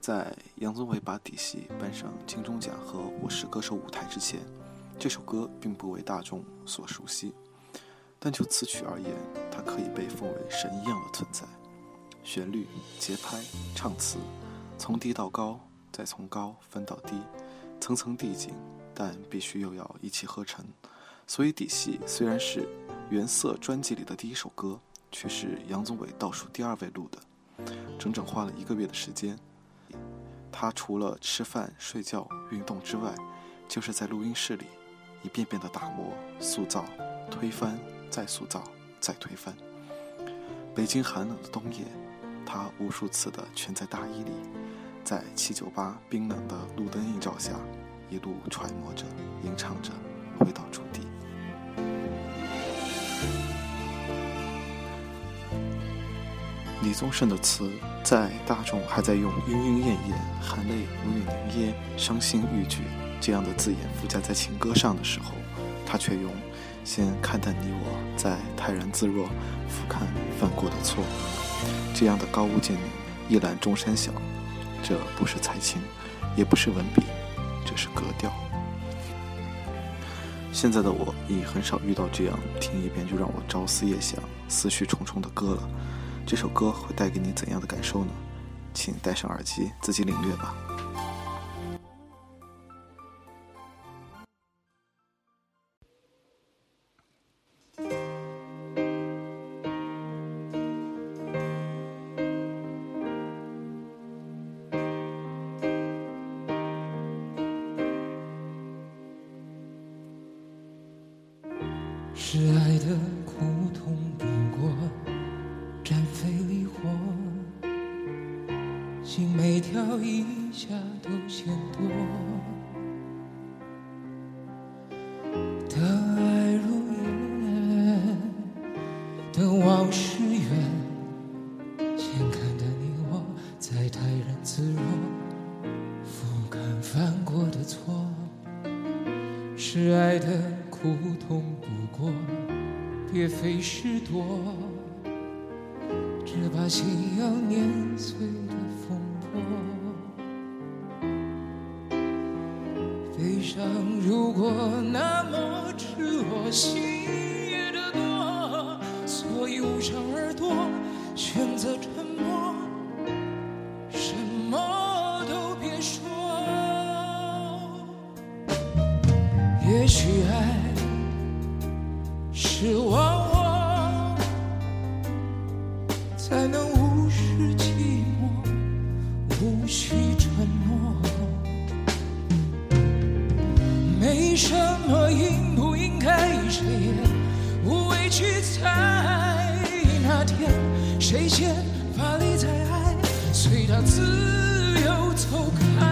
在杨宗纬把底细搬上金钟奖和《我是歌手》舞台之前，这首歌并不为大众所熟悉。但就词曲而言，它可以被奉为神一样的存在。旋律、节拍、唱词，从低到高，再从高分到低，层层递进，但必须又要一气呵成。所以，底细虽然是原色专辑里的第一首歌，却是杨宗纬倒数第二位录的，整整花了一个月的时间。他除了吃饭、睡觉、运动之外，就是在录音室里一遍遍的打磨、塑造、推翻、再塑造、再推翻。北京寒冷的冬夜，他无数次的蜷在大衣里，在七九八冰冷的路灯映照下，一路揣摩着、吟唱着，回到主地。李宗盛的词，在大众还在用“莺莺燕燕，含泪无语凝噎，伤心欲绝”这样的字眼附加在情歌上的时候，他却用“先看淡你我，再泰然自若，俯瞰犯过的错”这样的高屋建瓴，一览众山小。这不是才情，也不是文笔，这是格调。现在的我已很少遇到这样听一遍就让我朝思夜想、思绪重重的歌了。这首歌会带给你怎样的感受呢？请戴上耳机，自己领略吧。是爱的苦心每跳一下都嫌多。的爱如烟，的往事远，先看淡你我，再泰然自若，俯瞰犯过的错。是爱的苦痛不过，别费事多。只把心要碾碎的伤如果那么赤裸，心也得多，所以捂上耳朵，选择沉默，什么都别说。也许爱是忘我，才能无视寂寞，无需什么应不应该，谁也无谓去猜。那天谁先发力在爱，随他自由走开，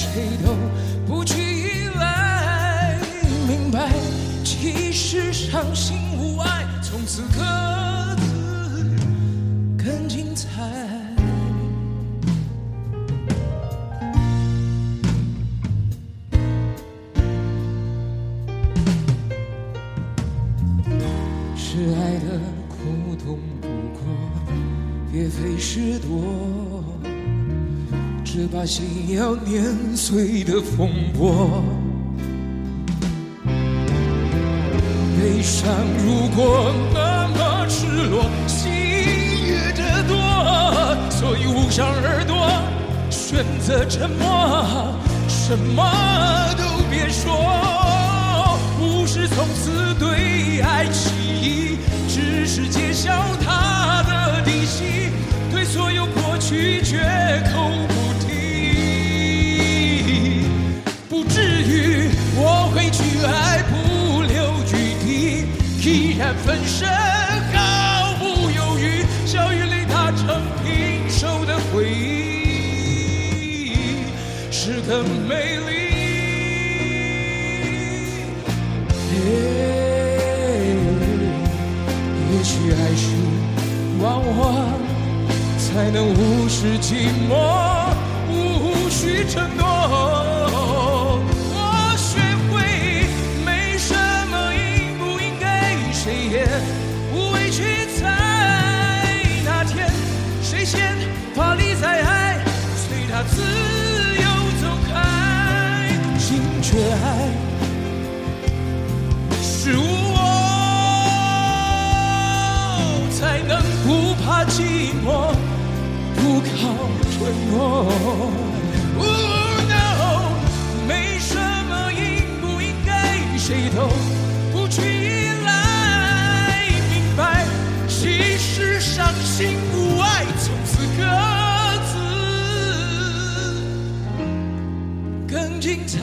谁都不去依赖。明白，其实伤心无爱，从此各自更精彩。是爱的苦痛不过，别费事多。是把心要碾碎的风波，悲伤如果那么赤裸，心也得多，所以捂上耳朵，选择沉默，什么都分身毫不犹豫，笑与泪打成平手的回忆，是更美丽。也许爱是往往才能无视寂寞，无需承诺。寂寞，不靠承诺。Oh no，没什么应不应该，谁都不去依赖。明白，其实伤心无爱，从此各自更精彩。